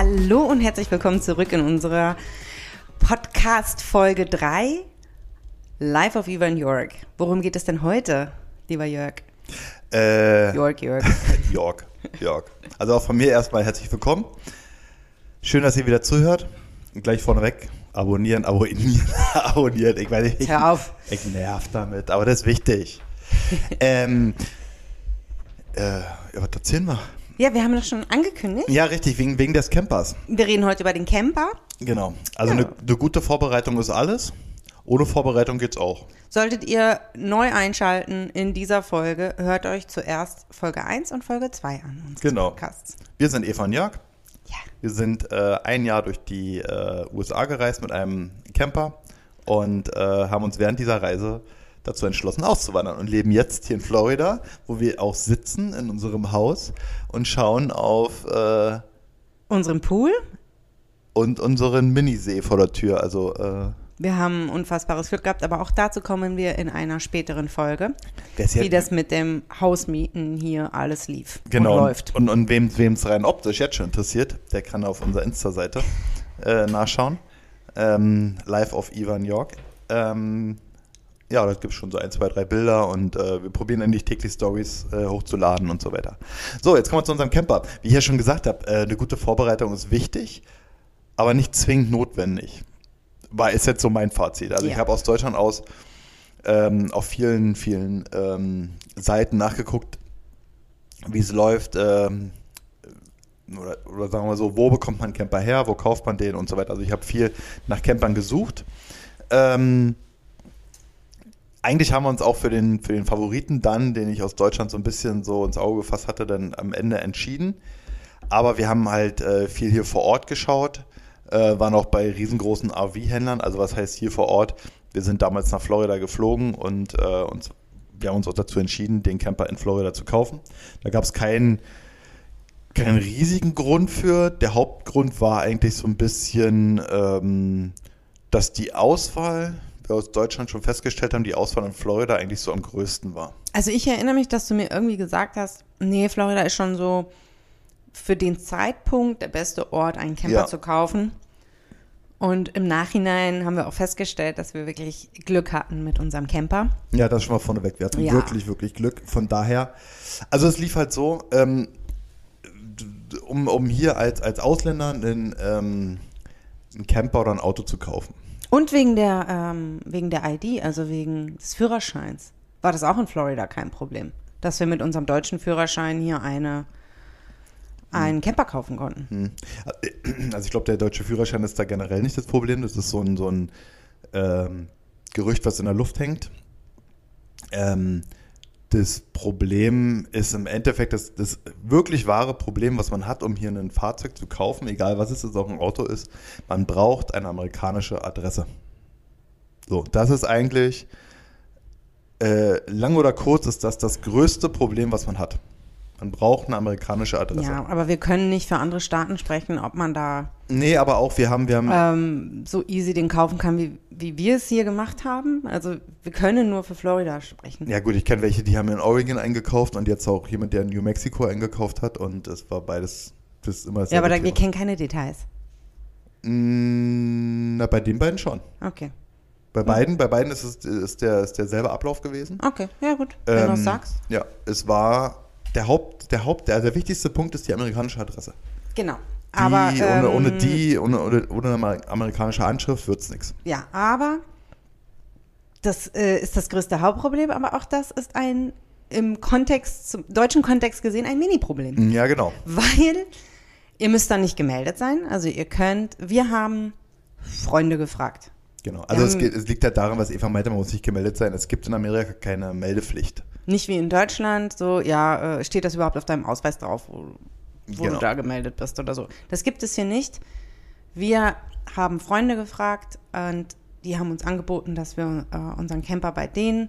Hallo und herzlich willkommen zurück in unserer Podcast Folge 3 Live of Ivan York. Worum geht es denn heute, lieber Jörg? Äh, Jörg, Jörg. Jörg, Jörg. Also auch von mir erstmal herzlich willkommen. Schön, dass ihr wieder zuhört. Und gleich vorneweg abonnieren, abonnieren, abonnieren. Ich meine, ich, Hör auf. ich nerv damit, aber das ist wichtig. ähm, äh, ja, was erzählen wir? Ja, wir haben das schon angekündigt. Ja, richtig, wegen, wegen des Campers. Wir reden heute über den Camper. Genau. Also Ja. eine eine gute Vorbereitung ist alles. Ohne Vorbereitung geht's auch. Solltet ihr neu einschalten in dieser Folge, hört euch zuerst Folge 1 und Folge 2 an. unseres Genau. Podcasts. Wir sind Eva und Jörg. Ja. Wir sind äh, ein Jahr durch die äh, USA gereist mit einem Camper und äh, haben uns während dieser Reise dazu entschlossen, auszuwandern und leben jetzt hier in Florida, wo wir auch sitzen in unserem Haus und schauen auf äh, Unseren Pool. und unseren Minisee vor der Tür. Also äh, Wir haben unfassbares Glück gehabt, aber auch dazu kommen wir in einer späteren Folge, wie das mit dem Hausmieten hier alles lief genau und läuft. und, und wem es rein optisch jetzt schon interessiert, der kann auf unserer Insta-Seite äh, nachschauen. Ähm, live auf Ivan York. Ähm, ja, da gibt es schon so ein, zwei, drei Bilder und äh, wir probieren endlich täglich Stories äh, hochzuladen und so weiter. So, jetzt kommen wir zu unserem Camper. Wie ich ja schon gesagt habe, äh, eine gute Vorbereitung ist wichtig, aber nicht zwingend notwendig. War ist jetzt so mein Fazit. Also Ja. ich habe aus Deutschland aus ähm, auf vielen, vielen ähm, Seiten nachgeguckt, wie es läuft. Ähm, oder, oder sagen wir so, wo bekommt man Camper her, wo kauft man den und so weiter. Also ich habe viel nach Campern gesucht. Ähm, eigentlich haben wir uns auch für den, für den Favoriten dann, den ich aus Deutschland so ein bisschen so ins Auge gefasst hatte, dann am Ende entschieden. Aber wir haben halt äh, viel hier vor Ort geschaut, äh, waren auch bei riesengroßen RV-Händlern. Also was heißt hier vor Ort? Wir sind damals nach Florida geflogen und äh, uns, wir haben uns auch dazu entschieden, den Camper in Florida zu kaufen. Da gab es keinen keinen riesigen Grund für. Der Hauptgrund war eigentlich so ein bisschen, ähm, dass die Auswahl, wir aus Deutschland schon festgestellt haben, die Auswahl in Florida eigentlich so am größten war. Also ich erinnere mich, dass du mir irgendwie gesagt hast, nee, Florida ist schon so für den Zeitpunkt der beste Ort, einen Camper Ja. zu kaufen. Und im Nachhinein haben wir auch festgestellt, dass wir wirklich Glück hatten mit unserem Camper. Ja, das schon mal vorneweg. Wir hatten Ja. wirklich, wirklich Glück. Von daher, also es lief halt so, ähm, um, um hier als, als Ausländer einen, ähm, einen Camper oder ein Auto zu kaufen. Und wegen der, ähm, wegen der ID, also wegen des Führerscheins, war das auch in Florida kein Problem, dass wir mit unserem deutschen Führerschein hier eine, einen Camper kaufen konnten. Hm. Also ich glaube, der deutsche Führerschein ist da generell nicht das Problem. Das ist so ein, so ein ähm, Gerücht, was in der Luft hängt. Ähm, das Problem ist im Endeffekt das, das wirklich wahre Problem, was man hat, um hier ein Fahrzeug zu kaufen, egal was es ist, auch ein Auto ist, man braucht eine amerikanische Adresse. So, das ist eigentlich, äh, lang oder kurz, ist das das größte Problem, was man hat. Man braucht eine amerikanische Adresse. Ja, aber wir können nicht für andere Staaten sprechen, ob man da Nee, aber auch, wir haben, wir haben, ähm, so easy den kaufen kann, wie, wie wir es hier gemacht haben. Also wir können nur für Florida sprechen. Ja gut, ich kenne welche, die haben in Oregon eingekauft und jetzt auch jemand, der in New Mexico eingekauft hat und es war beides, das ist immer Ja, aber da, wir kennen keine Details. Mm, Na, bei den beiden schon. Okay. Bei beiden, bei beiden ist es ist der, ist derselbe Ablauf gewesen. Okay, ja gut, wenn du Ähm, sagst. Ja, es war der Haupt, der Haupt, der, der wichtigste Punkt ist die amerikanische Adresse. Genau. Die, Aber ohne, ähm, ohne die, ohne, ohne, ohne eine amerikanische Anschrift wird's nichts. Ja, aber das äh, ist das größte Hauptproblem, aber auch das ist ein im Kontext, zum deutschen Kontext gesehen, ein Mini-Problem. Ja, genau. Weil ihr müsst da nicht gemeldet sein. Also ihr könnt, wir haben Freunde gefragt. Genau. Also es, haben- geht, es liegt ja daran, was Eva meinte, man muss nicht gemeldet sein. Es gibt in Amerika keine Meldepflicht. Nicht wie in Deutschland, so, ja, äh, steht das überhaupt auf deinem Ausweis drauf, wo, wo Genau. du da gemeldet bist oder so. Das gibt es hier nicht. Wir haben Freunde gefragt und die haben uns angeboten, dass wir äh, unseren Camper bei denen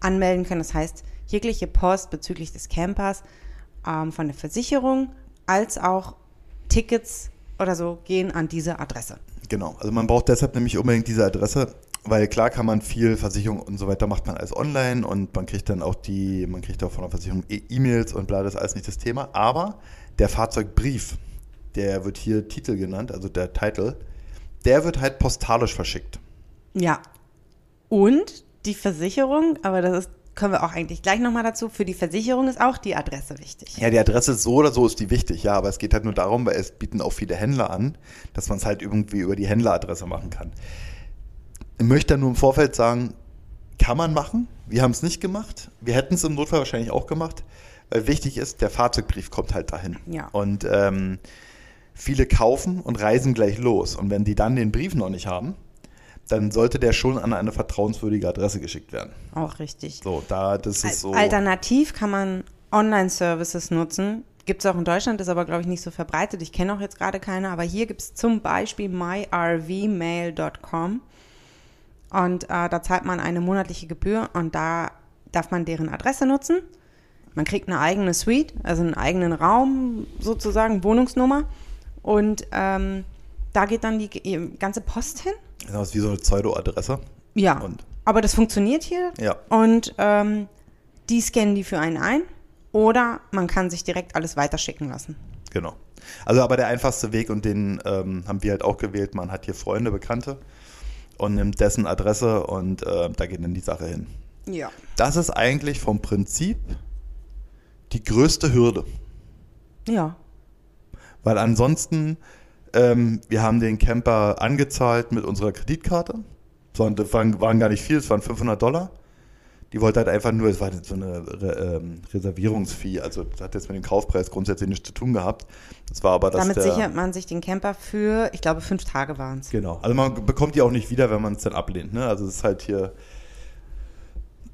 anmelden können. Das heißt, jegliche Post bezüglich des Campers ähm, von der Versicherung als auch Tickets oder so gehen an diese Adresse. Genau, also man braucht deshalb nämlich unbedingt diese Adresse, weil klar kann man viel Versicherung und so weiter macht man alles online und man kriegt dann auch die, man kriegt auch von der Versicherung E- E-Mails und bla, das ist alles nicht das Thema, aber der Fahrzeugbrief, der wird hier Titel genannt, also der Titel, der wird halt postalisch verschickt. Ja. Und die Versicherung, aber das ist, können wir auch eigentlich gleich nochmal dazu, für die Versicherung ist auch die Adresse wichtig. Ja, die Adresse ist so oder so ist die wichtig, ja, aber es geht halt nur darum, weil es bieten auch viele Händler an, dass man es halt irgendwie über die Händleradresse machen kann. Ich möchte nur im Vorfeld sagen, kann man machen. Wir haben es nicht gemacht. Wir hätten es im Notfall wahrscheinlich auch gemacht, weil wichtig ist, der Fahrzeugbrief kommt halt dahin. Ja. Und ähm, viele kaufen und reisen gleich los. Und wenn die dann den Brief noch nicht haben, dann sollte der schon an eine vertrauenswürdige Adresse geschickt werden. Auch richtig. So, da das ist so. Alternativ kann man Online-Services nutzen. Gibt es auch in Deutschland, ist aber, glaube ich, nicht so verbreitet. Ich kenne auch jetzt gerade keine, aber hier gibt es zum Beispiel myrvmail.com. Und äh, da zahlt man eine monatliche Gebühr und da darf man deren Adresse nutzen. Man kriegt eine eigene Suite, also einen eigenen Raum sozusagen, Wohnungsnummer. Und ähm, da geht dann die die ganze Post hin. Das ist wie so eine Pseudo-Adresse. Ja, Und- aber das funktioniert hier. Ja. Und ähm, die scannen die für einen ein. Oder man kann sich direkt alles weiterschicken lassen. Genau. Also aber der einfachste Weg und den ähm, haben wir halt auch gewählt. Man hat hier Freunde, Bekannte und nimmt dessen Adresse und äh, da geht dann die Sache hin. Ja. Das ist eigentlich vom Prinzip die größte Hürde. Ja. Weil ansonsten, ähm, wir haben den Camper angezahlt mit unserer Kreditkarte. So, das waren, waren gar nicht viel, es waren 500 Dollar. Die wollte halt einfach nur, es war so eine Re ähm, Reservierungsfee, also das hat jetzt mit dem Kaufpreis grundsätzlich nichts zu tun gehabt. Das war aber das Damit der, sichert man sich den Camper für, ich glaube, fünf Tage waren es. Genau. Also man bekommt die auch nicht wieder, wenn man es dann ablehnt. Ne? Also es ist halt hier,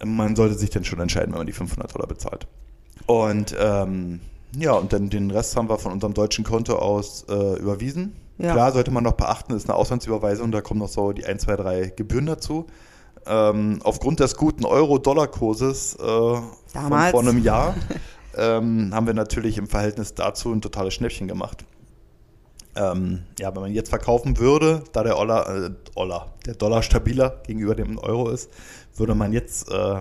man sollte sich dann schon entscheiden, wenn man die 500 Dollar bezahlt. Und ähm, ja, und dann den Rest haben wir von unserem deutschen Konto aus äh, überwiesen. Ja. Klar, sollte man noch beachten, ist eine Auslandsüberweisung, da kommen noch so die 1, 2, 3 Gebühren dazu. Ähm, aufgrund des guten Euro-Dollar-Kurses äh, von vor einem Jahr ähm, haben wir natürlich im Verhältnis dazu ein totales Schnäppchen gemacht. Ähm, ja, wenn man jetzt verkaufen würde, da der Dollar, äh, Dollar, der Dollar stabiler gegenüber dem Euro ist, würde man jetzt äh,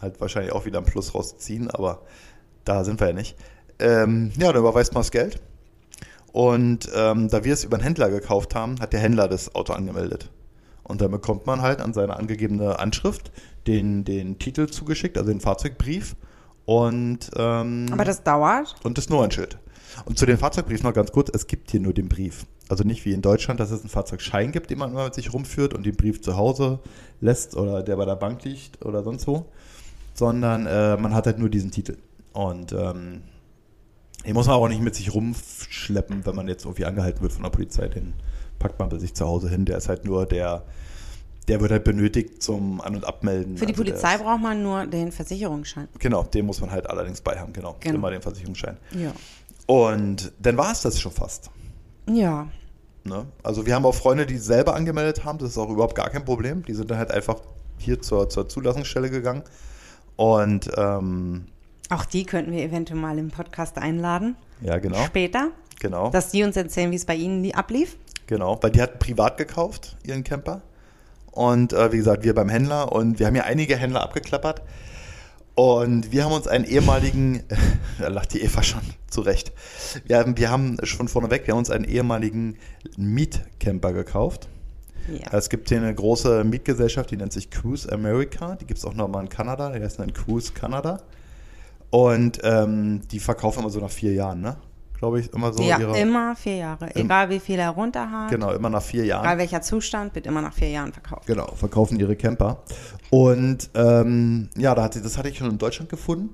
halt wahrscheinlich auch wieder einen Plus rausziehen, aber da sind wir ja nicht. Ähm, ja, dann überweist man das Geld. Und ähm, da wir es über einen Händler gekauft haben, hat der Händler das Auto angemeldet. Und dann bekommt man halt an seine angegebene Anschrift den, den Titel zugeschickt, also den Fahrzeugbrief und, ähm, Aber das dauert. und das Nummernschild. Und zu den Fahrzeugbriefen noch ganz kurz, es gibt hier nur den Brief. Also nicht wie in Deutschland, dass es einen Fahrzeugschein gibt, den man immer mit sich rumführt und den Brief zu Hause lässt oder der bei der Bank liegt oder sonst wo, sondern äh, man hat halt nur diesen Titel. Und ähm, den muss man auch nicht mit sich rumschleppen, wenn man jetzt irgendwie angehalten wird von der Polizei. Den packt man bei sich zu Hause hin. Der ist halt nur der, der wird halt benötigt zum An- und Abmelden. Für die Also Polizei braucht man nur den Versicherungsschein. Genau, den muss man halt allerdings bei haben, genau. Genau. Immer den Versicherungsschein. Ja. Und dann war es das schon fast. Ja. Ne? Also wir haben auch Freunde, die selber angemeldet haben, das ist auch überhaupt gar kein Problem. Die sind dann halt einfach hier zur, zur Zulassungsstelle gegangen. Und ähm, Auch die könnten wir eventuell mal im Podcast einladen. ja, genau, Später. genau, Dass die uns erzählen, wie es bei ihnen ablief. genau. Weil die hat privat gekauft, ihren Camper. Und äh, wie gesagt, wir beim Händler und wir haben ja einige Händler abgeklappert. Und wir haben uns einen ehemaligen, da lacht die Eva schon zurecht. Wir haben, wir haben schon vorneweg, wir haben uns einen ehemaligen Mietcamper gekauft. Ja. Es gibt hier eine große Mietgesellschaft, die nennt sich Cruise America. Die gibt es auch nochmal in Kanada. Die heißt dann Cruise Canada. Und ähm, die verkaufen immer so nach vier Jahren, ne? Glaube ich, immer so. ja, ihre, immer vier Jahre. Egal wie viel er runter hat, Genau, immer nach vier Jahren. egal welcher Zustand, wird immer nach vier Jahren verkauft. Genau, verkaufen ihre Camper. Und ähm, ja, da hatte, das hatte ich schon in Deutschland gefunden.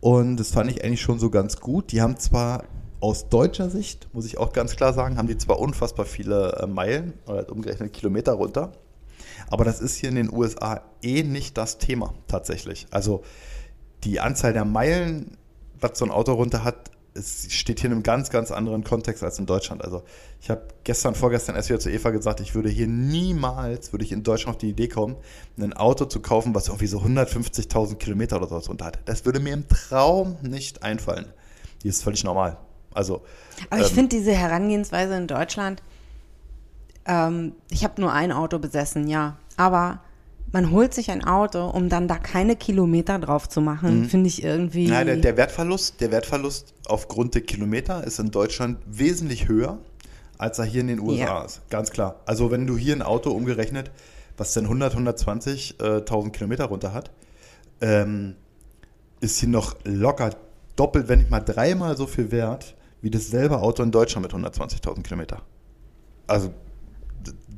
Und das fand ich eigentlich schon so ganz gut. Die haben zwar aus deutscher Sicht, muss ich auch ganz klar sagen, haben die zwar unfassbar viele äh, Meilen oder halt umgerechnet Kilometer runter. Aber das ist hier in den USA eh nicht das Thema tatsächlich. Also die Anzahl der Meilen, was so ein Auto runter hat, es steht hier in einem ganz, ganz anderen Kontext als in Deutschland. Also ich habe gestern, vorgestern erst wieder zu Eva gesagt, ich würde hier niemals, würde ich in Deutschland auf die Idee kommen, ein Auto zu kaufen, was irgendwie so 150.000 Kilometer oder sowas runter hat. Das würde mir im Traum nicht einfallen. Die ist völlig normal. Also Aber ich ähm, finde diese Herangehensweise in Deutschland, ähm, ich habe nur ein Auto besessen, ja, aber man holt sich ein Auto, um dann da keine Kilometer drauf zu machen, finde ich irgendwie. Ja, der, der, Wertverlust, der Wertverlust aufgrund der Kilometer ist in Deutschland wesentlich höher, als er hier in den USA Ja. ist. Ganz klar. Also wenn du hier ein Auto umgerechnet, was dann 100, 120.000 Kilometer runter hat, ähm, ist hier noch locker doppelt, wenn nicht mal dreimal so viel wert, wie dasselbe Auto in Deutschland mit 120.000 Kilometer. Also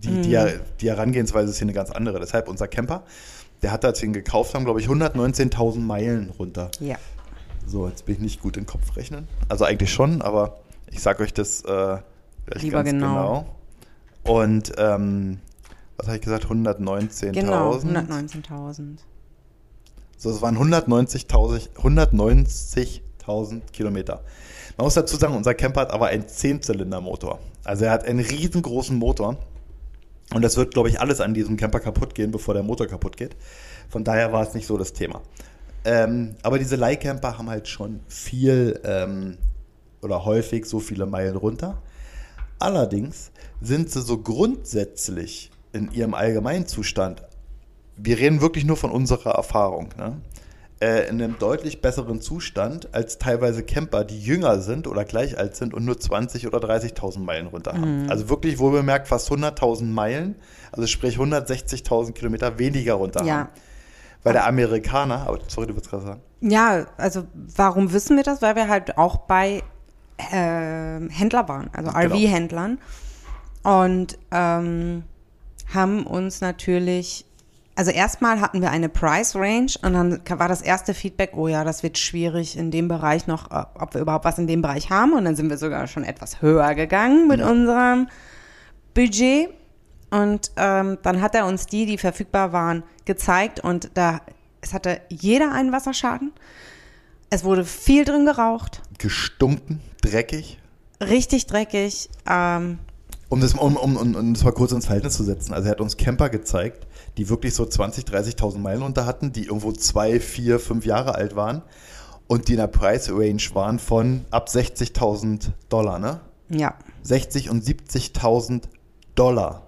die, die, die Herangehensweise ist hier eine ganz andere. Deshalb unser Camper, der hat, als wir ihn gekauft haben, glaube ich, 119.000 Meilen runter. ja. So, jetzt bin ich nicht gut in Kopf rechnen. Also eigentlich schon, aber ich sage euch das äh, Lieber genau. genau. Und ähm, was habe ich gesagt? 119.000. Genau, 119.000. So, es waren 190.000 190.000 Kilometer. Man muss dazu sagen, unser Camper hat aber einen 10-Zylinder-Motor. Also er hat einen riesengroßen Motor. Und das wird, glaube ich, alles an diesem Camper kaputt gehen, bevor der Motor kaputt geht. Von daher war es nicht so das Thema. Ähm, aber diese Leihcamper haben halt schon viel ähm, oder häufig so viele Meilen runter. Allerdings sind sie so grundsätzlich in ihrem Allgemeinzustand, wir reden wirklich nur von unserer Erfahrung, ne? Äh, in einem deutlich besseren Zustand als teilweise Camper, die jünger sind oder gleich alt sind und nur 20.000 oder 30.000 Meilen runter haben. Also wirklich wohlbemerkt fast 100.000 Meilen, also sprich 160.000 Kilometer weniger runter Ja. haben. Weil der Amerikaner, aber sorry, du willst gerade sagen. Ja, also warum wissen wir das? Weil wir halt auch bei ähm, Händler waren, also Genau. RV-Händlern. Und ähm, haben uns natürlich, also erstmal hatten wir eine Price Range und dann war das erste Feedback, oh ja, das wird schwierig in dem Bereich noch, äh, ob wir überhaupt was in dem Bereich haben. Und dann sind wir sogar schon etwas höher gegangen mit unserem Budget. Und ähm, dann hat er uns die, die verfügbar waren, gezeigt und da es hatte jeder einen Wasserschaden. Es wurde viel drin geraucht, Gestunken, dreckig. richtig dreckig. Ähm, Um das, um, um, um, um das mal kurz ins Verhältnis zu setzen. Also er hat uns Camper gezeigt, die wirklich so 20.000, 30.000 Meilen runter hatten, die irgendwo zwei, vier, fünf Jahre alt waren und die in der Price Range waren von ab 60.000 Dollar, ne? ja, 60 und 70.000 Dollar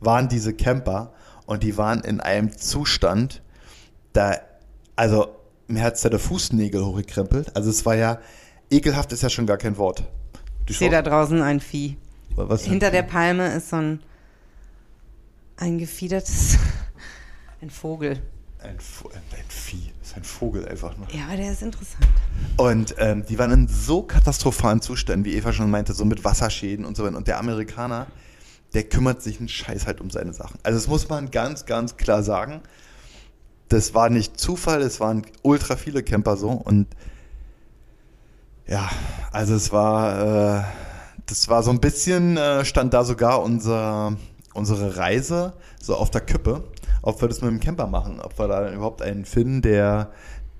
waren diese Camper und die waren in einem Zustand, da, also mir hat da der Fußnägel hochgekrempelt. Also es war ja, ekelhaft ist ja schon gar kein Wort. Ich sehe da draußen ein Vieh. was Hinter der Palme ist so ein, ein gefiedertes, ein Vogel. ein, Vo- ein Vieh, das ist ein Vogel einfach nur. Ja, aber der ist interessant. Und ähm, die waren in so katastrophalen Zuständen, wie Eva schon meinte, so mit Wasserschäden und so weiter. Und der Amerikaner, der kümmert sich einen Scheiß halt um seine Sachen. Also das muss man ganz, ganz klar sagen. Das war nicht Zufall, es waren ultra viele Camper so. Und ja, also es war, äh, das war so ein bisschen, äh, stand da sogar unser, unsere Reise so auf der Kippe, ob wir das mit dem Camper machen, ob wir da überhaupt einen finden, der,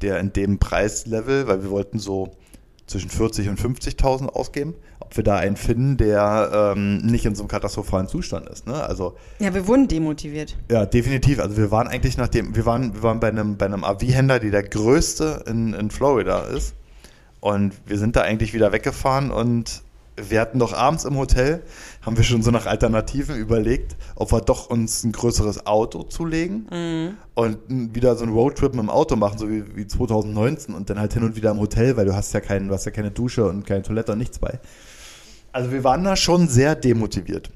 der in dem Preislevel, weil wir wollten so zwischen 40 und 50.000 ausgeben, ob wir da einen finden, der ähm, nicht in so einem katastrophalen Zustand ist. Ne? Also Ja, wir wurden demotiviert. ja, definitiv. Also wir waren eigentlich nach dem, wir waren, wir waren bei einem, bei einem AV-Händler, die der größte in, in Florida ist. Und wir sind da eigentlich wieder weggefahren und wir hatten doch abends im Hotel, haben wir schon so nach Alternativen überlegt, ob wir doch uns ein größeres Auto zulegen und n- wieder so einen Roadtrip mit dem Auto machen, so wie, wie 2019 und dann halt hin und wieder im Hotel, weil du hast ja keinen, du hast ja keine Dusche und keine Toilette und nichts bei. Also wir waren da schon sehr demotiviert.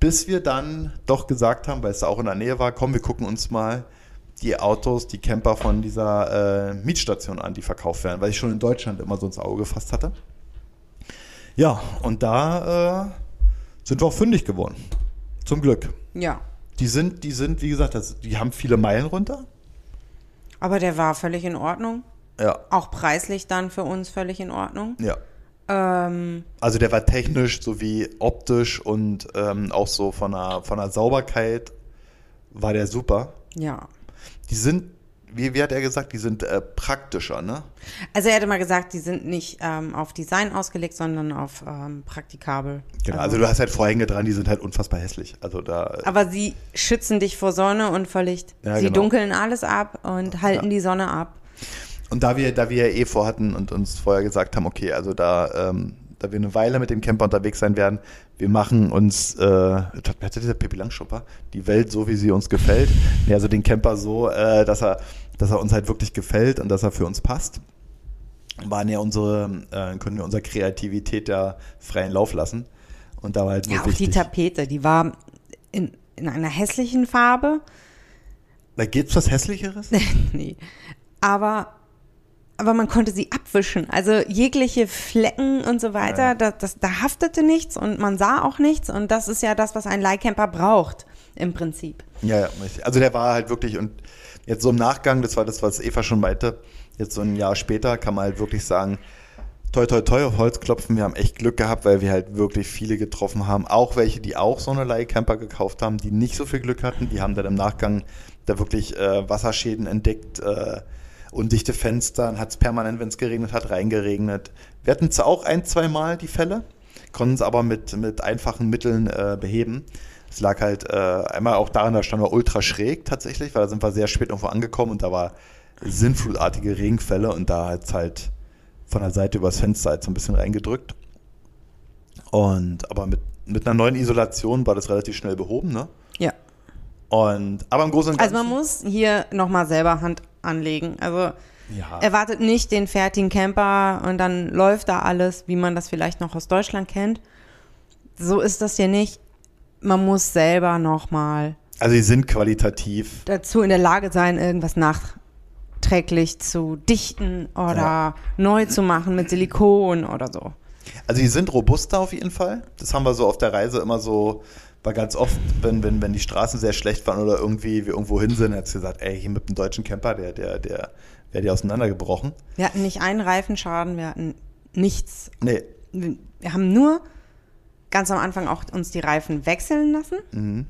Bis wir dann doch gesagt haben, weil es da auch in der Nähe war, komm, wir gucken uns mal die Autos, die Camper von dieser äh, Mietstation an, die verkauft werden, weil ich schon in Deutschland immer so ins Auge gefasst hatte. Ja, und da äh, sind wir auch fündig geworden. Zum Glück. Ja. Die sind, die sind, wie gesagt, das, die haben viele Meilen runter. Aber der war völlig in Ordnung. Ja, Auch preislich dann für uns völlig in Ordnung. ja. Ähm, Also der war technisch sowie optisch und ähm, auch so von der, von der Sauberkeit war der super. ja. Die sind, wie, wie hat er gesagt, die sind äh, praktischer, ne? Also er hatte mal gesagt, die sind nicht ähm, auf Design ausgelegt, sondern auf ähm, praktikabel. Genau, also du hast halt Vorhänge dran, die sind halt unfassbar hässlich. Also da, Aber sie schützen dich vor Sonne und vor Licht. Ja, sie genau. dunkeln alles ab und halten Ja. die Sonne ab. und da wir, da wir ja eh vorhatten und uns vorher gesagt haben, okay, also da, ähm, da wir eine Weile mit dem Camper unterwegs sein werden, wir machen uns, äh, hat dieser Pippi Langschupper, die Welt so, wie sie uns gefällt. Ja, also den Camper so, äh, dass er, dass er uns halt wirklich gefällt und dass er für uns passt. Waren ja unsere, äh, können wir unserer Kreativität ja freien Lauf lassen. Und da war halt Ja, auch wichtig. die Tapete, die war in, in einer hässlichen Farbe. Da gibt's was Hässlicheres? nee. Aber, aber man konnte sie abwischen. Also jegliche Flecken und so weiter, Ja. da, das, da haftete nichts und man sah auch nichts. Und das ist ja das, was ein Leihcamper braucht, im Prinzip. Ja, ja. Also der war halt wirklich und jetzt so im Nachgang, das war das, was Eva schon meinte, jetzt so ein Jahr später kann man halt wirklich sagen, toi toi toi auf Holz klopfen, wir haben echt Glück gehabt, weil wir halt wirklich viele getroffen haben, auch welche, die auch so eine Leihcamper gekauft haben, die nicht so viel Glück hatten, die haben dann im Nachgang da wirklich äh, Wasserschäden entdeckt, äh, undichte Fenster, dann hat es permanent, wenn es geregnet hat, reingeregnet. Wir hatten zwar auch ein, zwei Mal die Fälle, konnten es aber mit, mit einfachen Mitteln äh, beheben. Es lag halt äh, einmal auch daran, da standen wir ultra schräg tatsächlich, weil da sind wir sehr spät irgendwo angekommen und da war sinnflutartige Regenfälle und da hat es halt von der Seite übers Fenster halt so ein bisschen reingedrückt. Und aber mit, mit einer neuen Isolation war das relativ schnell behoben, ne? Und aber im Großen und Also Ganzen. man muss hier nochmal selber Hand anlegen. Also ja. erwartet nicht den fertigen Camper und dann läuft da alles, wie man das vielleicht noch aus Deutschland kennt. So ist das hier nicht. Man muss selber nochmal Also die sind qualitativ. dazu in der Lage sein, irgendwas nachträglich zu dichten oder Ja. neu zu machen mit Silikon oder so. Also die sind robuster auf jeden Fall. Das haben wir so auf der Reise immer so, war ganz oft, wenn, wenn, wenn die Straßen sehr schlecht waren oder irgendwie wir irgendwo hin sind, hat sie gesagt, ey, hier mit dem deutschen Camper, der, der, der wäre die auseinandergebrochen. Wir hatten nicht einen Reifenschaden, wir hatten nichts. Nee. Wir haben nur ganz am Anfang auch uns die Reifen wechseln lassen. Mhm.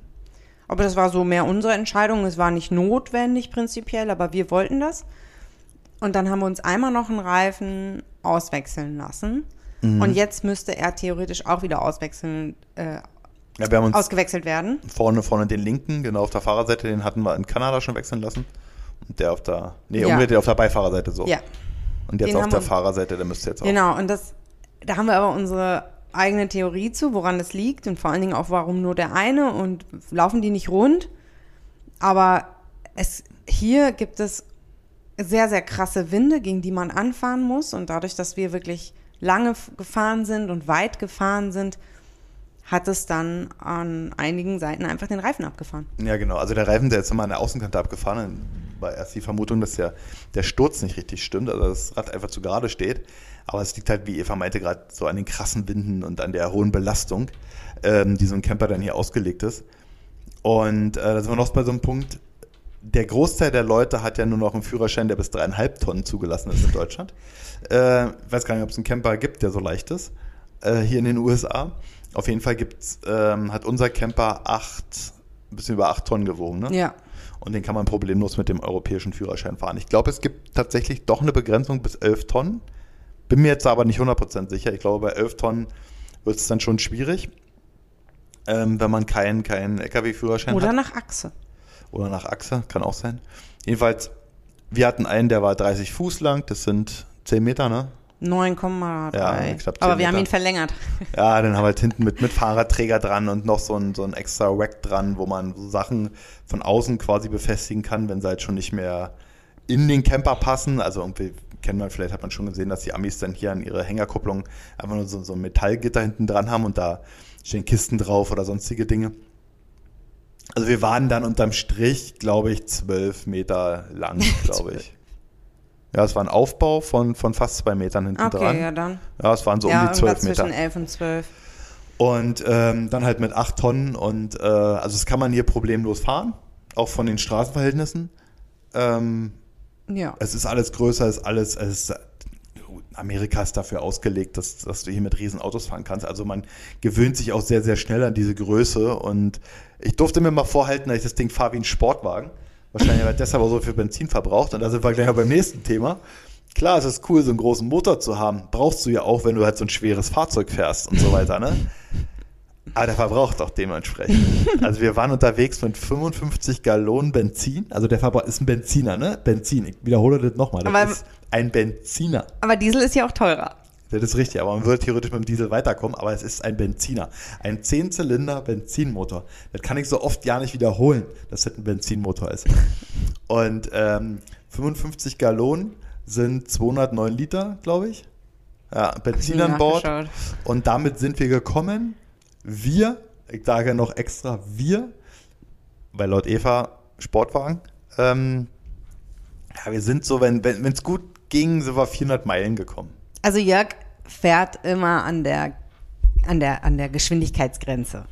Aber das war so mehr unsere Entscheidung. Es war nicht notwendig prinzipiell, aber wir wollten das. Und dann haben wir uns einmal noch einen Reifen auswechseln lassen. Mhm. Und jetzt müsste er theoretisch auch wieder auswechseln, äh, Ja, wir haben uns ausgewechselt werden. vorne, vorne den linken, genau auf der Fahrerseite, den hatten wir in Kanada schon wechseln lassen. Und der auf der, nee, Ja. umgekehrt, auf der Beifahrerseite so. Ja, Und jetzt Den auf der Fahrerseite, der müsste jetzt auch. genau. Und das, da haben wir aber unsere eigene Theorie zu, woran das liegt und vor allen Dingen auch, warum nur der eine und laufen die nicht rund. Aber es, hier gibt es sehr, sehr krasse Winde, gegen die man anfahren muss. Und dadurch, dass wir wirklich lange gefahren sind und weit gefahren sind, hat es dann an einigen Seiten einfach den Reifen abgefahren. Ja, genau. Also der Reifen, der ist immer an der Außenkante abgefahren. War erst die Vermutung, dass der, der Sturz nicht richtig stimmt, also das Rad einfach zu gerade steht. Aber es liegt halt, wie Eva meinte, gerade so an den krassen Winden und an der hohen Belastung, ähm, die so ein Camper dann hier ausgelegt ist. Und äh, da sind wir noch bei so einem Punkt, der Großteil der Leute hat ja nur noch einen Führerschein, der bis dreieinhalb Tonnen zugelassen ist in Deutschland. Äh, ich weiß gar nicht, ob es einen Camper gibt, der so leicht ist, äh, hier in den USA. Auf jeden Fall gibt's, ähm, hat unser Camper acht, ein bisschen über acht Tonnen gewogen, ne? Ja. Und den kann man problemlos mit dem europäischen Führerschein fahren. Ich glaube, es gibt tatsächlich doch eine Begrenzung bis 11 Tonnen. Bin mir jetzt aber nicht 100% sicher. Ich glaube, bei 11 Tonnen wird es dann schon schwierig, ähm, wenn man keinen keinen LKW-Führerschein Oder hat. nach Achse. Oder nach Achse, kann auch sein. Jedenfalls, wir hatten einen, der war 30 Fuß lang. Das sind 10 Meter, ne? 9,3. Ja, knapp 10 Aber wir haben Meter. ihn verlängert. Ja, dann haben wir halt hinten mit, mit Fahrradträger dran und noch so ein, so ein extra Rack dran, wo man so Sachen von außen quasi befestigen kann, wenn sie halt schon nicht mehr in den Camper passen. Also irgendwie kennt man, vielleicht hat man schon gesehen, dass die Amis dann hier an ihre Hängerkupplung einfach nur so, so ein Metallgitter hinten dran haben und da stehen Kisten drauf oder sonstige Dinge. Also wir waren dann unterm Strich, glaube ich, zwölf Meter lang, glaube ich. Ja, es war ein Aufbau von, von fast zwei Metern hinten Okay, dran. ja dann. Ja, es waren so ja, um die zwölf Meter. zwischen 11 und 12. Und ähm, dann halt mit acht Tonnen und äh, also das kann man hier problemlos fahren, auch von den Straßenverhältnissen. Ähm, Ja. es ist alles größer, es ist alles, es ist, Amerika ist dafür ausgelegt, dass, dass du hier mit riesen Autos fahren kannst. Also man gewöhnt sich auch sehr, sehr schnell an diese Größe und ich durfte mir mal vorhalten, dass ich das Ding fahre wie ein Sportwagen. Wahrscheinlich weil deshalb auch so viel Benzin verbraucht und da sind wir gleich beim nächsten Thema. Klar, es ist cool, so einen großen Motor zu haben. Brauchst du ja auch, wenn du halt so ein schweres Fahrzeug fährst und so weiter, ne? Aber der verbraucht auch dementsprechend. Also wir waren unterwegs mit 55 Gallonen Benzin. Also der Verbrauch ist ein Benziner, ne? Benzin. Ich wiederhole das nochmal. Das Aber- ist ein Benziner. Aber Diesel ist ja auch teurer. Das ist richtig, aber man würde theoretisch mit dem Diesel weiterkommen, aber es ist ein Benziner. Ein 10-Zylinder Benzinmotor. Das kann ich so oft ja nicht wiederholen, dass das ein Benzinmotor ist. Und ähm, 55 Gallonen sind 209 Liter, glaube ich. Ja, Benzin an Bord. Und damit sind wir gekommen. Wir, ich sage noch extra wir, weil laut Eva Sportwagen. Ähm, ja, wir sind so, wenn es wenn, gut ging, sind wir 400 Meilen gekommen. Also Jörg fährt immer an der, an der, an der Geschwindigkeitsgrenze.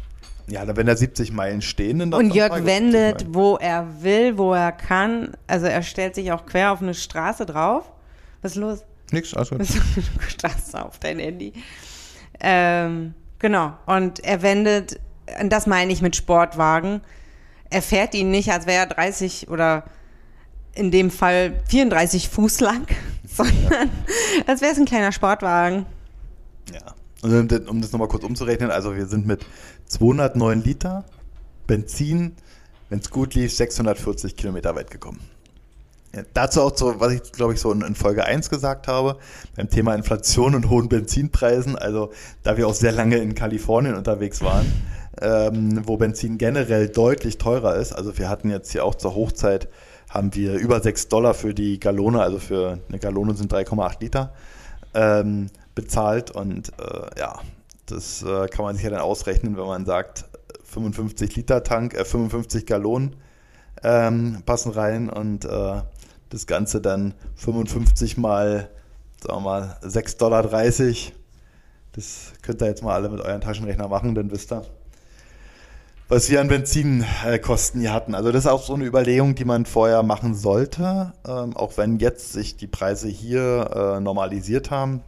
Ja, wenn er 70 Meilen stehen, dann Und Jörg wendet, wo er will, wo er kann. Also er stellt sich auch quer auf eine Straße drauf. Was ist los? Nix, also. Starrst auf dein Handy. Ähm, genau. Und er wendet, das meine ich mit Sportwagen. Er fährt ihn nicht, als wäre er 30 oder in dem Fall 34 Fuß lang, sondern als wäre es ein kleiner Sportwagen. Ja. Und um das nochmal kurz umzurechnen, also wir sind mit 209 Liter Benzin, wenn es gut lief, 640 Kilometer weit gekommen. Ja, dazu auch so, was ich glaube ich so in, in, Folge 1 gesagt habe, beim Thema Inflation und hohen Benzinpreisen, also da wir auch sehr lange in Kalifornien unterwegs waren, ähm, wo Benzin generell deutlich teurer ist, also wir hatten jetzt hier auch zur Hochzeit haben wir über 6 Dollar für die Gallone, also für eine Gallone sind 3,8 Liter, ähm, bezahlt. Und äh, ja, das äh, kann man sich ja dann ausrechnen, wenn man sagt, 55 Liter Tank, äh, 55 Gallonen ähm, passen rein und äh, das Ganze dann 55 mal, sagen wir mal, 6,30 Dollar. Das könnt ihr jetzt mal alle mit euren Taschenrechner machen, dann wisst ihr, was wir an Benzinkosten hier hatten. Also das ist auch so eine Überlegung, die man vorher machen sollte, ähm, auch wenn jetzt sich die Preise hier äh, normalisiert haben.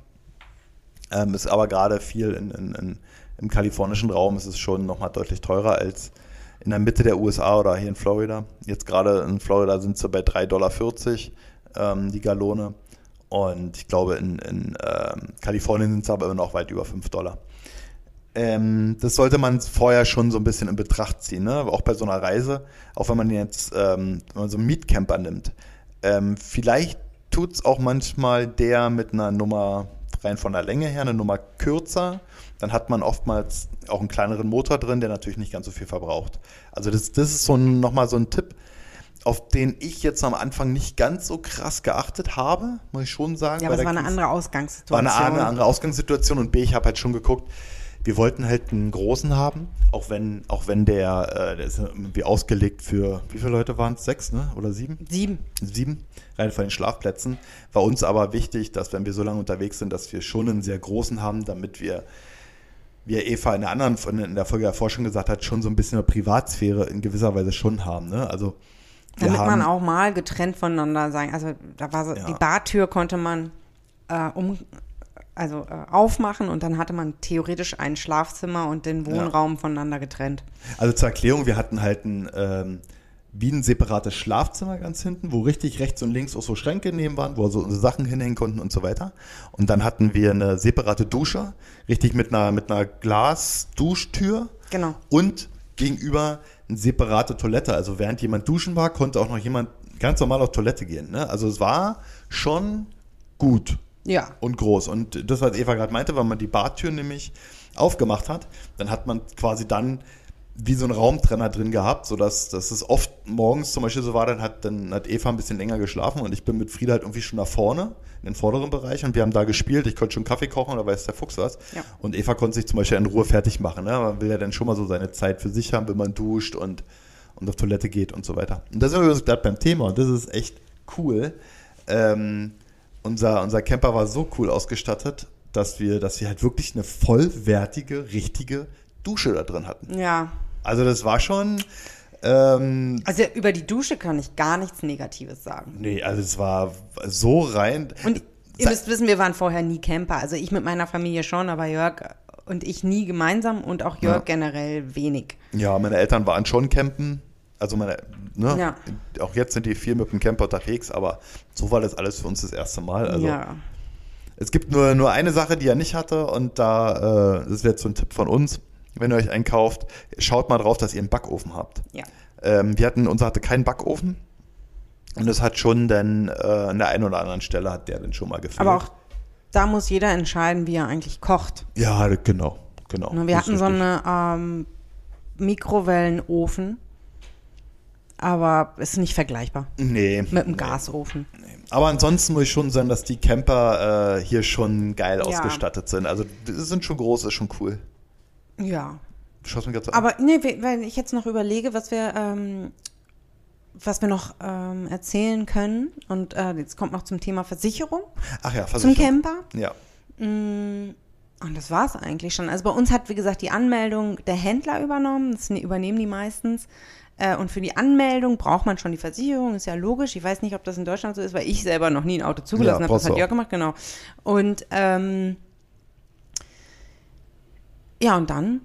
Ähm, ist aber gerade viel in, in, in, im kalifornischen Raum ist es schon nochmal deutlich teurer als in der Mitte der USA oder hier in Florida. Jetzt gerade in Florida sind sie bei 3,40 Dollar ähm, die Gallone. Und ich glaube, in, in ähm, Kalifornien sind es aber immer noch weit über 5 Dollar ähm, das sollte man vorher schon so ein bisschen in Betracht ziehen, ne? auch bei so einer Reise, auch wenn man jetzt ähm, wenn man so einen Mietcamper nimmt. Ähm, vielleicht tut es auch manchmal der mit einer Nummer rein von der Länge her, eine Nummer kürzer, dann hat man oftmals auch einen kleineren Motor drin, der natürlich nicht ganz so viel verbraucht. Also das, das ist so nochmal so ein Tipp, auf den ich jetzt am Anfang nicht ganz so krass geachtet habe, muss ich schon sagen. Ja, aber es war eine andere Ausgangssituation. War eine, eine andere Ausgangssituation und B, ich habe halt schon geguckt, wir wollten halt einen großen haben, auch wenn, auch wenn der, äh, der ist irgendwie ausgelegt für, wie viele Leute waren es? Sechs, ne? Oder sieben? Sieben. Sieben, rein von den Schlafplätzen. War uns aber wichtig, dass wenn wir so lange unterwegs sind, dass wir schon einen sehr großen haben, damit wir, wie Eva in der anderen, in der Folge davor schon gesagt hat, schon so ein bisschen eine Privatsphäre in gewisser Weise schon haben, ne? Also, damit man auch mal getrennt voneinander sein. Also da war so, ja. die Bartür konnte man äh, um, also äh, aufmachen und dann hatte man theoretisch ein Schlafzimmer und den Wohnraum ja. voneinander getrennt. Also zur Erklärung, wir hatten halt ein ähm, wie ein separates Schlafzimmer ganz hinten, wo richtig rechts und links auch so Schränke neben waren, wo so unsere Sachen hinhängen konnten und so weiter. Und dann hatten wir eine separate Dusche, richtig mit einer, mit einer Glasduschtür. Genau. Und gegenüber eine separate Toilette. Also während jemand duschen war, konnte auch noch jemand ganz normal auf Toilette gehen. Ne? Also es war schon gut. Ja. Und groß. Und das, was Eva gerade meinte, wenn man die Badtür nämlich aufgemacht hat, dann hat man quasi dann wie so einen Raumtrenner drin gehabt, sodass dass es oft morgens zum Beispiel so war, dann hat, dann hat Eva ein bisschen länger geschlafen und ich bin mit Frieda halt irgendwie schon nach vorne, in den vorderen Bereich und wir haben da gespielt. Ich konnte schon Kaffee kochen, da weiß der Fuchs was. Ja. Und Eva konnte sich zum Beispiel in Ruhe fertig machen. Ne? Man will ja dann schon mal so seine Zeit für sich haben, wenn man duscht und, und auf Toilette geht und so weiter. Und da sind wir uns gerade beim Thema und das ist echt cool. Ähm, unser, unser Camper war so cool ausgestattet, dass wir, dass wir halt wirklich eine vollwertige, richtige Dusche da drin hatten. Ja. Also das war schon. Ähm, also über die Dusche kann ich gar nichts Negatives sagen. Nee, also es war so rein. Und ihr müsst wissen, wir waren vorher nie Camper. Also ich mit meiner Familie schon, aber Jörg und ich nie gemeinsam und auch Jörg ja. generell wenig. Ja, meine Eltern waren schon campen. Also meine, ne, ja. auch jetzt sind die viel mit dem Camper unterwegs, aber so war das alles für uns das erste Mal. Also ja. es gibt nur, nur eine Sache, die er nicht hatte und da, äh, das wäre jetzt so ein Tipp von uns, wenn ihr euch einkauft, schaut mal drauf, dass ihr einen Backofen habt. Ja. Ähm, wir hatten, unser hatte keinen Backofen und das hat schon dann äh, an der einen oder anderen Stelle hat der dann schon mal gefehlt. Aber auch da muss jeder entscheiden, wie er eigentlich kocht. Ja, genau, genau. Ne, Wir ist hatten so richtig. eine ähm, Mikrowellenofen, aber ist nicht vergleichbar Nee. mit einem nee. Gasofen. Aber ansonsten muss ich schon sagen, dass die Camper äh, hier schon geil Ja. ausgestattet sind. Also die sind schon groß, ist schon cool. Ja. Du schaust mir gerade an. Aber nee, we- wenn ich jetzt noch überlege, was wir, ähm, was wir noch ähm, erzählen können, und äh, jetzt kommt noch zum Thema Versicherung, Ach ja, zum Versicherung. Camper. Ja. Mm, Und das war es eigentlich schon. Also bei uns hat, wie gesagt, die Anmeldung der Händler übernommen. Das ne- übernehmen die meistens. Äh, Und für die Anmeldung braucht man schon die Versicherung, ist ja logisch. Ich weiß nicht, ob das in Deutschland so ist, weil ich selber noch nie ein Auto zugelassen Ja, habe. Das hat Jörg gemacht, genau. Und ähm, ja, und dann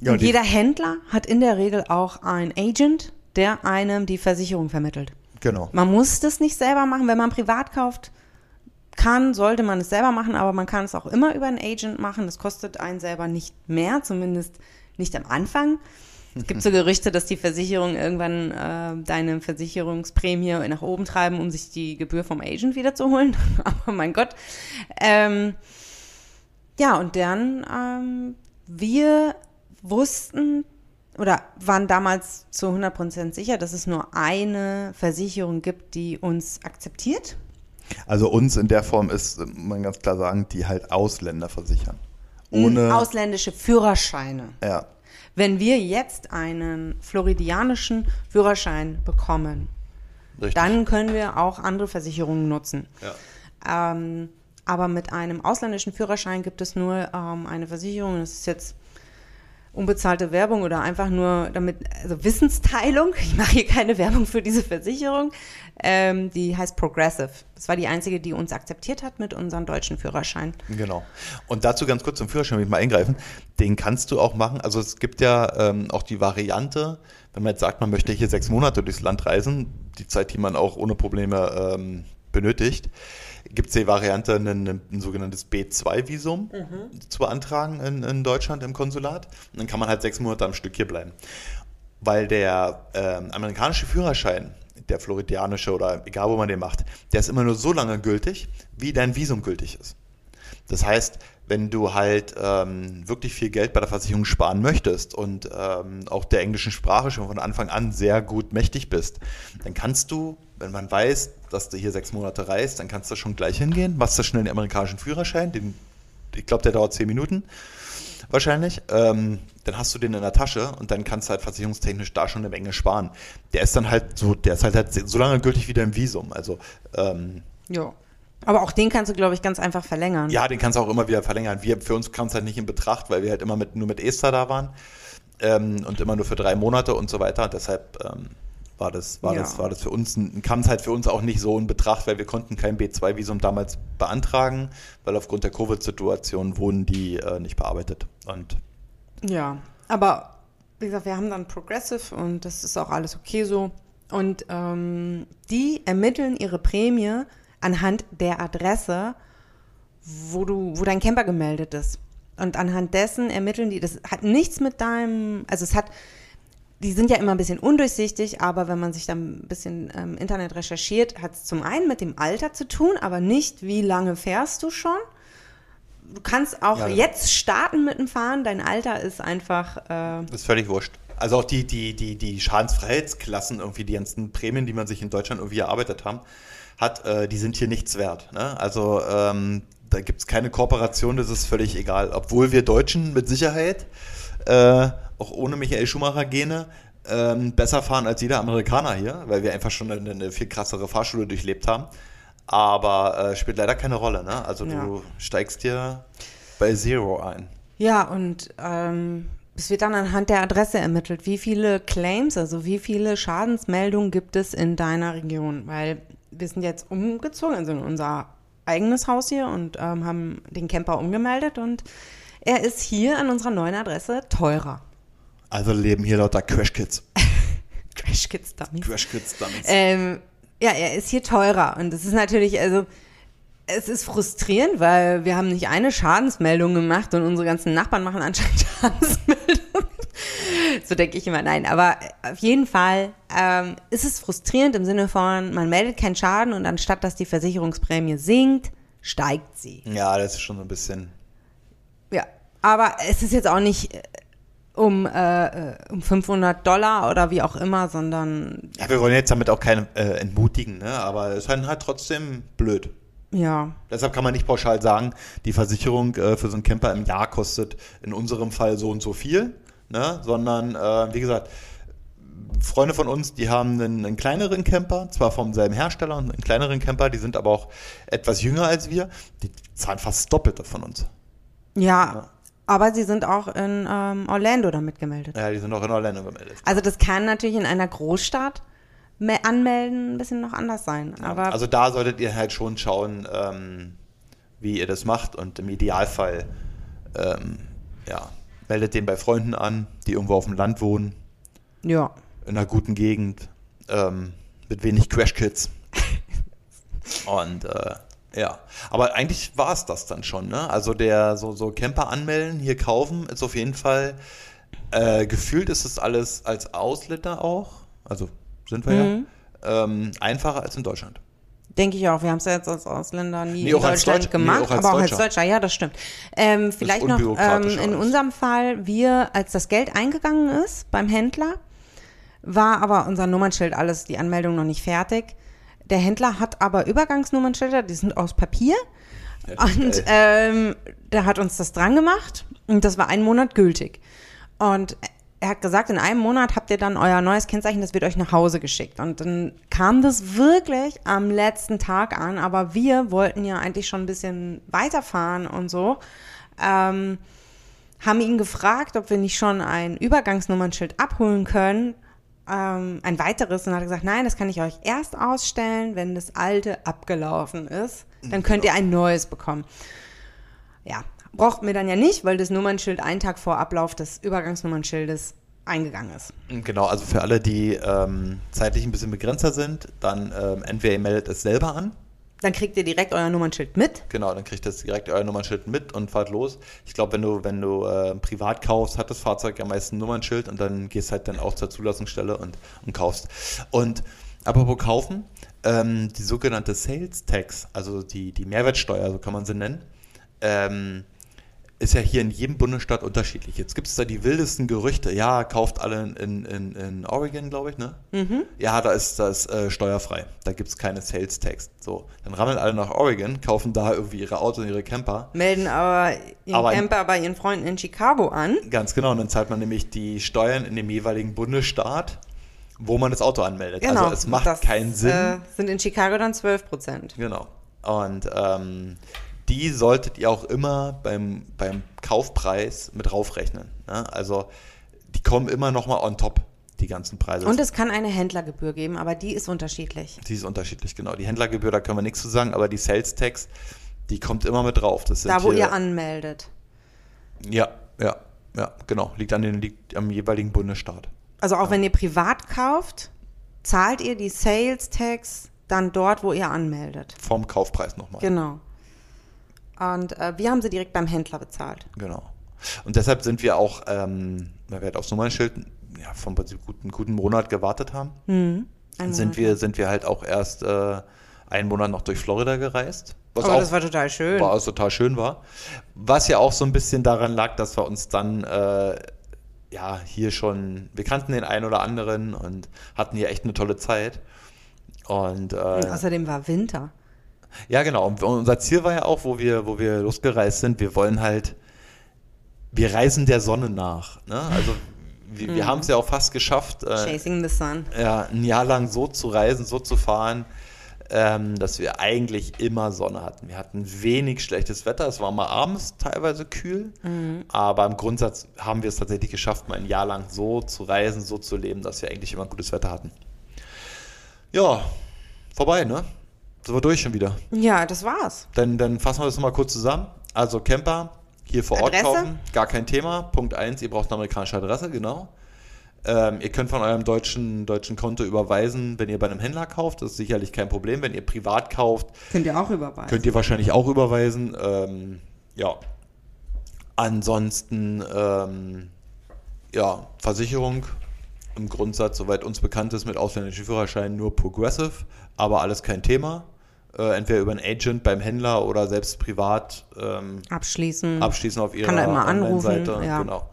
ja und jeder Händler hat in der Regel auch einen Agent, der einem die Versicherung vermittelt. Genau. Man muss das nicht selber machen. Wenn man privat kauft, kann, sollte man es selber machen, aber man kann es auch immer über einen Agent machen. Das kostet einen selber nicht mehr, zumindest nicht am Anfang. Es gibt so Gerüchte, dass die Versicherung irgendwann äh, deine Versicherungsprämie nach oben treiben, um sich die Gebühr vom Agent wiederzuholen. aber mein Gott. Ähm, ja, und dann, ähm, wir wussten oder waren damals zu 100% sicher, dass es nur eine Versicherung gibt, die uns akzeptiert. Also uns in der Form ist, man ganz klar sagen, die halt Ausländer versichern. Ohne. Ausländische Führerscheine. ja. Wenn wir jetzt einen floridianischen Führerschein bekommen, Richtig. dann können wir auch andere Versicherungen nutzen. Ja. Ähm, aber mit einem ausländischen Führerschein gibt es nur ähm, eine Versicherung. Das ist jetzt unbezahlte Werbung oder einfach nur damit, also Wissensteilung. Ich mache hier keine Werbung für diese Versicherung. Ähm, die heißt Progressive. Das war die einzige, die uns akzeptiert hat mit unserem deutschen Führerschein. Genau. Und dazu ganz kurz zum Führerschein, will ich mal eingreifen. Den kannst du auch machen. Also es gibt ja ähm, auch die Variante, wenn man jetzt sagt, man möchte hier sechs Monate durchs Land reisen, die Zeit, die man auch ohne Probleme ähm, benötigt, gibt es die Variante, ein, ein, sogenanntes B2-Visum zu beantragen in, in Deutschland im Konsulat. Und dann kann man halt sechs Monate am Stück hier bleiben. Weil der ähm, amerikanische Führerschein, der floridianische oder egal wo man den macht, der ist immer nur so lange gültig, wie dein Visum gültig ist. Das heißt, wenn du halt ähm, wirklich viel Geld bei der Versicherung sparen möchtest und ähm, auch der englischen Sprache schon von Anfang an sehr gut mächtig bist, dann kannst du, wenn man weiß, dass du hier sechs Monate reist, dann kannst du schon gleich hingehen, machst du schnell den amerikanischen Führerschein, den, ich glaube, der dauert zehn Minuten wahrscheinlich. Ähm, dann hast du den in der Tasche und dann kannst du halt versicherungstechnisch da schon eine Menge sparen. Der ist dann halt so, der ist halt, halt so lange gültig wie dein Visum. Also ähm, Ja. Aber auch den kannst du, glaube ich, ganz einfach verlängern. ja, den kannst du auch immer wieder verlängern. Wir, für uns kam es halt nicht in Betracht, weil wir halt immer mit, nur mit Esther da waren ähm, und immer nur für drei Monate und so weiter. deshalb ähm, war das, war Ja. das, war das für uns, kam es halt für uns auch nicht so in Betracht, weil wir konnten kein B2-Visum damals beantragen, weil aufgrund der Covid-Situation wurden die äh, nicht bearbeitet. Und Ja, aber wie gesagt, wir haben dann Progressive und das ist auch alles okay so. Und ähm, die ermitteln ihre Prämie anhand der Adresse, wo du, wo dein Camper gemeldet ist. Und anhand dessen ermitteln die, das hat nichts mit deinem, also es hat, die sind ja immer ein bisschen undurchsichtig, aber wenn man sich dann ein bisschen im Internet recherchiert, hat es zum einen mit dem Alter zu tun, aber nicht, wie lange fährst du schon. Du kannst auch Ja. jetzt starten mit dem Fahren, dein Alter ist einfach, äh, Das ist völlig wurscht. Also auch die, die, die, die Schadensfreiheitsklassen, irgendwie die ganzen Prämien, die man sich in Deutschland irgendwie erarbeitet haben, hat, äh, die sind hier nichts wert. Ne? Also ähm, da gibt es keine Kooperation, das ist völlig egal. Obwohl wir Deutschen mit Sicherheit, äh, auch ohne Michael Schumacher-Gene, ähm, besser fahren als jeder Amerikaner hier, weil wir einfach schon eine, eine viel krassere Fahrschule durchlebt haben. Aber äh, spielt leider keine Rolle. Ne? Also Ja. du steigst dir bei Zero ein. Ja, und ähm, es wird dann anhand der Adresse ermittelt, wie viele Claims, also wie viele Schadensmeldungen gibt es in deiner Region. Weil wir sind jetzt umgezogen, also in unser eigenes Haus hier und ähm, haben den Camper umgemeldet und er ist hier an unserer neuen Adresse teurer. Also leben hier lauter Crash-Kids. Crash Kids Dummies. Crash-Kids damit. Ähm, ja, er ist hier teurer und das ist natürlich, also es ist frustrierend, weil wir haben nicht eine Schadensmeldung gemacht und unsere ganzen Nachbarn machen anscheinend Schadensmeldungen. so denke ich immer, nein, aber auf jeden Fall ähm, ist es frustrierend im Sinne von, man meldet keinen Schaden und anstatt dass die Versicherungsprämie sinkt, steigt sie. Ja, das ist schon so ein bisschen. Ja, aber es ist jetzt auch nicht äh, um, äh, um 500 Dollar oder wie auch immer, sondern Ja, wir wollen jetzt damit auch keinen äh, entmutigen, ne? aber es ist halt, halt trotzdem blöd. ja, Deshalb kann man nicht pauschal sagen, die Versicherung äh, für so einen Camper im Jahr kostet in unserem Fall so und so viel, ne? sondern äh, wie gesagt, Freunde von uns, die haben einen, einen kleineren Camper, zwar vom selben Hersteller, einen kleineren Camper, die sind aber auch etwas jünger als wir, die zahlen fast das Doppelte von uns. ja, aber sie sind auch in ähm, Orlando damit gemeldet. Ja, die sind auch in Orlando gemeldet. Also das kann natürlich in einer Großstadt me- anmelden ein bisschen noch anders sein, aber Also da solltet ihr halt schon schauen, ähm, wie ihr das macht und im Idealfall ähm, ja, meldet den bei Freunden an, die irgendwo auf dem Land wohnen, ja. in einer guten Gegend, ähm, mit wenig Crash-Kits. und äh, ja, aber eigentlich war es das dann schon. Ne? Also der so, so Camper anmelden, hier kaufen, ist auf jeden Fall äh, gefühlt ist es alles als Ausländer auch, also sind wir Mhm. ja, ähm, einfacher als in Deutschland. Denke ich auch. Wir haben es ja jetzt als Ausländer nie Nee, in Deutschland Deutsch- nee, gemacht, auch aber auch als Deutscher. Ja, das stimmt. Ähm, vielleicht noch ähm, in unserem Fall, wir, als das Geld eingegangen ist beim Händler, war aber unser Nummernschild alles, die Anmeldung noch nicht fertig. Der Händler hat aber Übergangsnummernschilder, die sind aus Papier. Und ähm, der hat uns das dran gemacht und das war einen Monat gültig. Und er hat gesagt, in einem Monat habt ihr dann euer neues Kennzeichen, das wird euch nach Hause geschickt. Und dann kam das wirklich am letzten Tag an, aber wir wollten ja eigentlich schon ein bisschen weiterfahren und so. Ähm, haben ihn gefragt, ob wir nicht schon ein Übergangsnummernschild abholen können. Ähm, ein weiteres und hat gesagt, nein, das kann ich euch erst ausstellen, wenn das alte abgelaufen ist. Dann könnt ihr ein neues bekommen. Ja, braucht mir dann ja nicht, weil das Nummernschild einen Tag vor Ablauf des Übergangsnummernschildes eingegangen ist. Genau, also für alle, die ähm, zeitlich ein bisschen begrenzter sind, dann ähm, entweder ihr meldet es selber an, Dann kriegt ihr direkt euer Nummernschild mit. genau, dann kriegt das direkt euer Nummernschild mit und fahrt los. Ich glaube, wenn du, wenn du äh, privat kaufst, hat das Fahrzeug am meisten ein Nummernschild und dann gehst halt dann auch zur Zulassungsstelle und, und kaufst. Und apropos kaufen, ähm, die sogenannte Sales Tax, also die, die Mehrwertsteuer, so kann man sie nennen, ähm, ist ja hier in jedem Bundesstaat unterschiedlich. Jetzt gibt es da die wildesten Gerüchte. Ja, kauft alle in, in, in Oregon, glaube ich, ne? Ja, da ist das äh, steuerfrei. Da gibt es keine Sales Tax. So, dann rammeln alle nach Oregon, kaufen da irgendwie ihre Autos und ihre Camper. Melden aber ihren Aber- Camper bei ihren Freunden in Chicago an. Ganz genau. Und dann zahlt man nämlich die Steuern in dem jeweiligen Bundesstaat, wo man das Auto anmeldet. Genau. Also es macht Das, keinen Sinn. Äh, sind in Chicago dann 12 Prozent. Genau. Und ähm, die solltet ihr auch immer beim, beim Kaufpreis mit raufrechnen. Ne? Also die kommen immer noch mal on top, die ganzen Preise. Und es kann eine Händlergebühr geben, aber die ist unterschiedlich. die ist unterschiedlich, genau. Die Händlergebühr, da können wir nichts zu sagen, aber die Sales Tax, die kommt immer mit drauf. Das sind Da, wo hier, ihr anmeldet. Ja, ja, ja, genau. Liegt, an den, liegt am jeweiligen Bundesstaat. Also auch wenn ihr privat kauft, zahlt ihr die Sales Tax dann dort, wo ihr anmeldet. Vom Kaufpreis nochmal. Genau. Und äh, wir haben sie direkt beim Händler bezahlt. Genau. Und deshalb sind wir auch, ähm, weil wir halt aufs Nummernschild ja, vom Prinzip guten, guten Monat gewartet haben, Ein sind wir, sind wir halt auch erst äh, einen Monat noch durch Florida gereist. Was Aber auch das war total schön. war, was total schön war. Was ja auch so ein bisschen daran lag, dass wir uns dann äh, ja hier schon, wir kannten den einen oder anderen und hatten hier echt eine tolle Zeit. Und, äh, Und außerdem war Winter. Ja, genau. Und unser Ziel war ja auch, wo wir, wo wir losgereist sind, wir wollen halt, wir reisen der Sonne nach. Ne? Also wir, wir haben es ja auch fast geschafft, äh, Chasing the Sun. ja, ein Jahr lang so zu reisen, so zu fahren, ähm, dass wir eigentlich immer Sonne hatten. Wir hatten wenig schlechtes Wetter. Es war mal abends teilweise kühl, aber im Grundsatz haben wir es tatsächlich geschafft, mal ein Jahr lang so zu reisen, so zu leben, dass wir eigentlich immer gutes Wetter hatten. Ja, vorbei, ne? Sind wir durch schon wieder. Ja, das war's. Dann, dann fassen wir das nochmal kurz zusammen. Also Camper hier vor Ort Adresse? kaufen, gar kein Thema. Punkt 1, ihr braucht eine amerikanische Adresse, genau. Ähm, ihr könnt von eurem deutschen, deutschen Konto überweisen, wenn ihr bei einem Händler kauft. Das ist sicherlich kein Problem. Wenn ihr privat kauft, Könnt ihr auch überweisen. könnt ihr wahrscheinlich auch überweisen. Ähm, ja. Ansonsten, ähm, ja, Versicherung im Grundsatz, soweit uns bekannt ist, mit ausländischen Führerscheinen nur Progressive, aber alles kein Thema. äh, entweder über einen Agent beim Händler oder selbst privat ähm, Abschließen. abschließen auf ihrer Kann er immer anrufen, ja. Genau.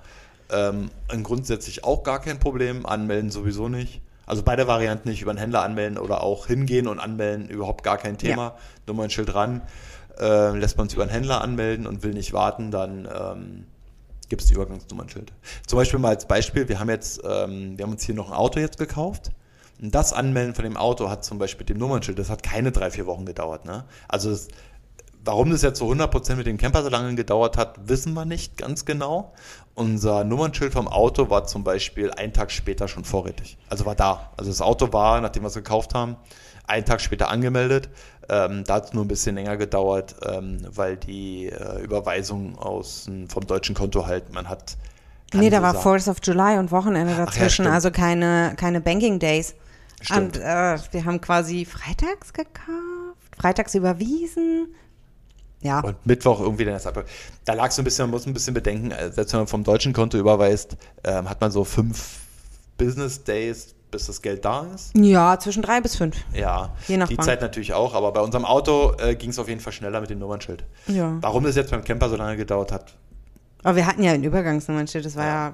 Ähm, und grundsätzlich auch gar kein Problem, anmelden sowieso nicht. Also beide Varianten nicht über einen Händler anmelden oder auch hingehen und anmelden, überhaupt gar kein Thema. Nur mal ein Schild ran. Äh, lässt man es über einen Händler anmelden und will nicht warten, dann ähm, gibt es die Übergangsnummernschild. Zum Beispiel mal als Beispiel, wir haben jetzt, ähm, wir haben uns hier noch ein Auto jetzt gekauft. Und das Anmelden von dem Auto hat zum Beispiel mit dem Nummernschild, das hat keine drei, vier Wochen gedauert. Ne? Also das, warum das jetzt so 100% mit dem Camper so lange gedauert hat, wissen wir nicht ganz genau. Unser Nummernschild vom Auto war zum Beispiel einen Tag später schon vorrätig. Also war da. Also das Auto war, nachdem wir es gekauft haben, einen Tag später angemeldet. Ähm, da hat es nur ein bisschen länger gedauert, ähm, weil die äh, Überweisung aus, vom deutschen Konto halt, man hat. Nee, da so war Fourth of July und Wochenende ja, dazwischen, stimmt. also keine, keine Banking Days. Stimmt. Und äh, wir haben quasi freitags gekauft, freitags überwiesen. Ja, Und Mittwoch irgendwie dann erst ab. Da lag so ein bisschen, man muss ein bisschen bedenken, äh, selbst wenn man vom deutschen Konto überweist, ähm, hat man so fünf Business Days, bis das Geld da ist. ja zwischen drei bis fünf. Ja, Je nach die Bank. Zeit natürlich auch, aber bei unserem Auto äh, ging es auf jeden Fall schneller mit dem Nummernschild. Ja. Warum das jetzt beim Camper so lange gedauert hat, Aber wir hatten ja ein Übergangsnummernschild, das war ja,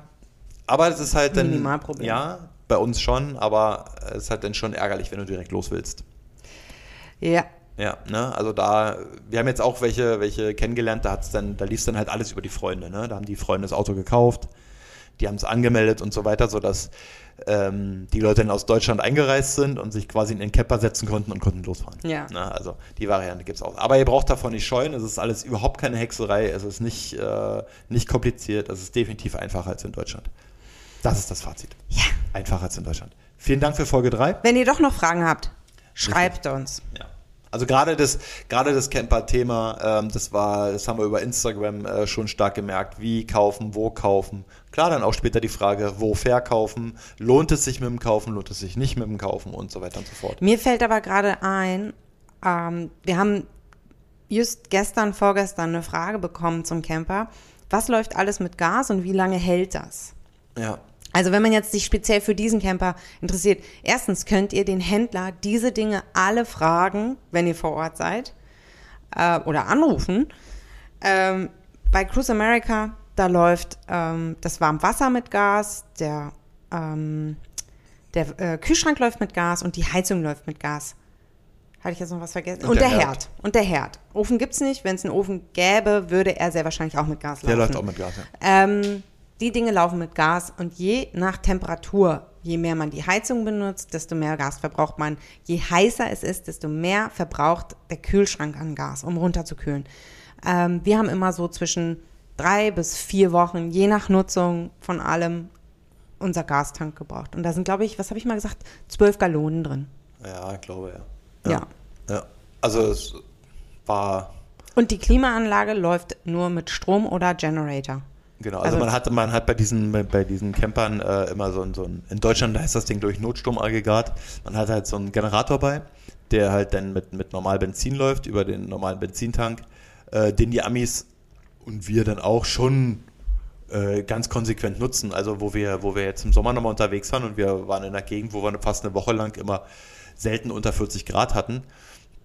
aber es ist halt dann. Minimalproblem. Ja, bei uns schon, aber es ist halt dann schon ärgerlich, wenn du direkt los willst. ja. Ja, ne, also da, wir haben jetzt auch welche, welche kennengelernt, da hat's dann, da lief dann halt alles über die Freunde, ne? Da haben die Freunde das Auto gekauft, die haben es angemeldet und so weiter, sodass ähm, die Leute dann aus Deutschland eingereist sind und sich quasi in den Camper setzen konnten und konnten losfahren. Ja. Ne? Also die Variante gibt's auch. Aber ihr braucht davon nicht scheuen, es ist alles überhaupt keine Hexerei, es ist nicht, äh, nicht kompliziert, es ist definitiv einfacher als in Deutschland. Das ist das Fazit. Ja. Einfacher als in Deutschland. Vielen Dank für Folge 3. Wenn ihr doch noch Fragen habt, schreibt uns. Ja. Also gerade das, gerade das Camper-Thema, ähm, das war, das haben wir über Instagram äh, schon stark gemerkt. Wie kaufen, wo kaufen. Klar, dann auch später die Frage, wo verkaufen. Lohnt es sich mit dem Kaufen, lohnt es sich nicht mit dem Kaufen und so weiter und so fort. Mir fällt aber gerade ein, ähm, wir haben just gestern, vorgestern eine Frage bekommen zum Camper. Was läuft alles mit Gas und wie lange hält das? Ja. Also wenn man jetzt sich speziell für diesen Camper interessiert, erstens könnt ihr den Händler diese Dinge alle fragen, wenn ihr vor Ort seid äh, oder anrufen. Ähm, bei Cruise America, da läuft ähm, das Warmwasser mit Gas, der, ähm, der äh, Kühlschrank läuft mit Gas und die Heizung läuft mit Gas. Hatte ich jetzt noch was vergessen? Und Und, der der, Herd. Herd. Und der Herd. Ofen gibt's nicht. Wenn es einen Ofen gäbe, würde er sehr wahrscheinlich auch mit Gas laufen. Der läuft auch mit Gas. Ja. Ähm, die Dinge laufen mit Gas und je nach Temperatur, je mehr man die Heizung benutzt, desto mehr Gas verbraucht man. Je heißer es ist, desto mehr verbraucht der Kühlschrank an Gas, um runterzukühlen. Ähm, wir haben immer so zwischen drei bis vier Wochen, je nach Nutzung von allem, unser Gastank gebraucht. Und da sind, glaube ich, was habe ich mal gesagt, zwölf Gallonen drin. ja, ich glaube, ja. Ja. ja. Also es war Und die Klimaanlage läuft nur mit Strom oder Generator. Genau, also, Also- man hat man hat bei diesen bei, diesen Campern äh, immer so ein, so ein in Deutschland heißt das Ding durch Notstromaggregat. Man hat halt so einen Generator bei, der halt dann mit mit normal Benzin läuft über den normalen Benzintank, äh, den die Amis und wir dann auch schon äh, ganz konsequent nutzen. Also wo wir wo wir jetzt im Sommer nochmal unterwegs waren und wir waren in einer Gegend, wo wir fast eine Woche lang immer selten unter 40 Grad hatten,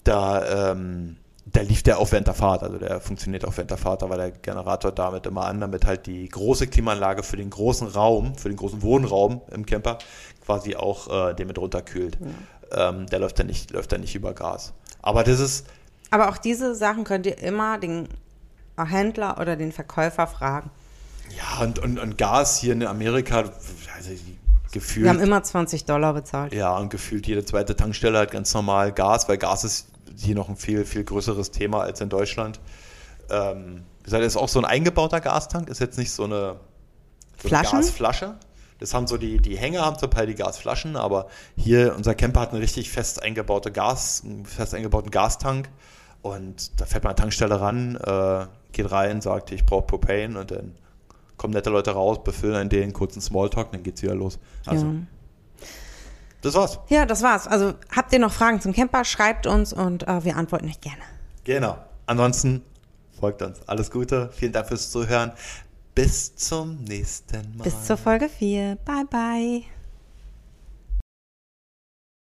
da ähm, da lief der auch während der Fahrt, also der funktioniert auch während der Fahrt, da war der Generator damit immer an, damit halt die große Klimaanlage für den großen Raum, für den großen Wohnraum im Camper quasi auch äh, den mit runterkühlt. Ähm, der läuft dann nicht, läuft dann nicht über Gas. Aber das ist, Aber auch diese Sachen könnt ihr immer den Händler oder den Verkäufer fragen. ja, und, und, und Gas hier in Amerika, also gefühlt. Wir haben immer 20 Dollar bezahlt. Ja, und gefühlt jede zweite Tankstelle hat ganz normal Gas, weil Gas ist hier noch ein viel, viel größeres Thema als in Deutschland. Ähm, wie gesagt, ist auch so ein eingebauter Gastank, ist jetzt nicht so eine, so eine? Gasflasche. Das haben so die, die Hänger haben zum Teil die Gasflaschen, aber hier, unser Camper hat eine richtig fest eingebaute Gas, einen fest eingebauten Gastank. Und da fährt man an die Tankstelle ran, äh, geht rein, sagt, ich brauche Propane und dann kommen nette Leute raus, befüllen einen den kurzen Smalltalk, dann geht's wieder los. Also, Ja. Das war's. ja, das war's. Also habt ihr noch Fragen zum Camper, schreibt uns und äh, wir antworten euch gerne. Genau. Ansonsten folgt uns. Alles Gute. Vielen Dank fürs Zuhören. Bis zum nächsten Mal. Bis zur Folge 4. Bye, bye.